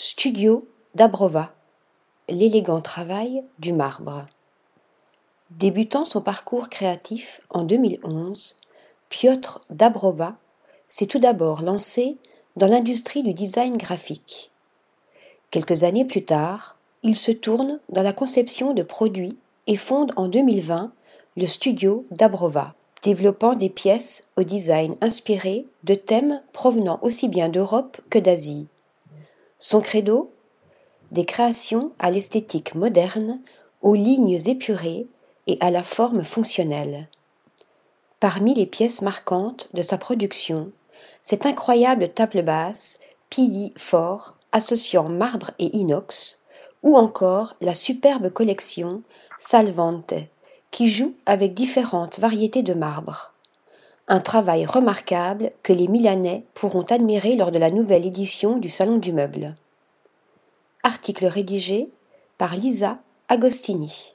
Studio Dabrova, l'élégant travail du marbre. Débutant son parcours créatif en 2011, Piotr Dabrova s'est tout d'abord lancé dans l'industrie du design graphique. Quelques années plus tard, il se tourne dans la conception de produits et fonde en 2020 le studio Dabrova, développant des pièces au design inspiré de thèmes provenant aussi bien d'Europe que d'Asie. Son credo Des créations à l'esthétique moderne, aux lignes épurées et à la forme fonctionnelle. Parmi les pièces marquantes de sa production, cette incroyable table basse PD4 associant marbre et inox, ou encore la superbe collection Salvante, qui joue avec différentes variétés de marbre. Un travail remarquable que les Milanais pourront admirer lors de la nouvelle édition du Salon du Meuble. Article rédigé par Lisa Agostini.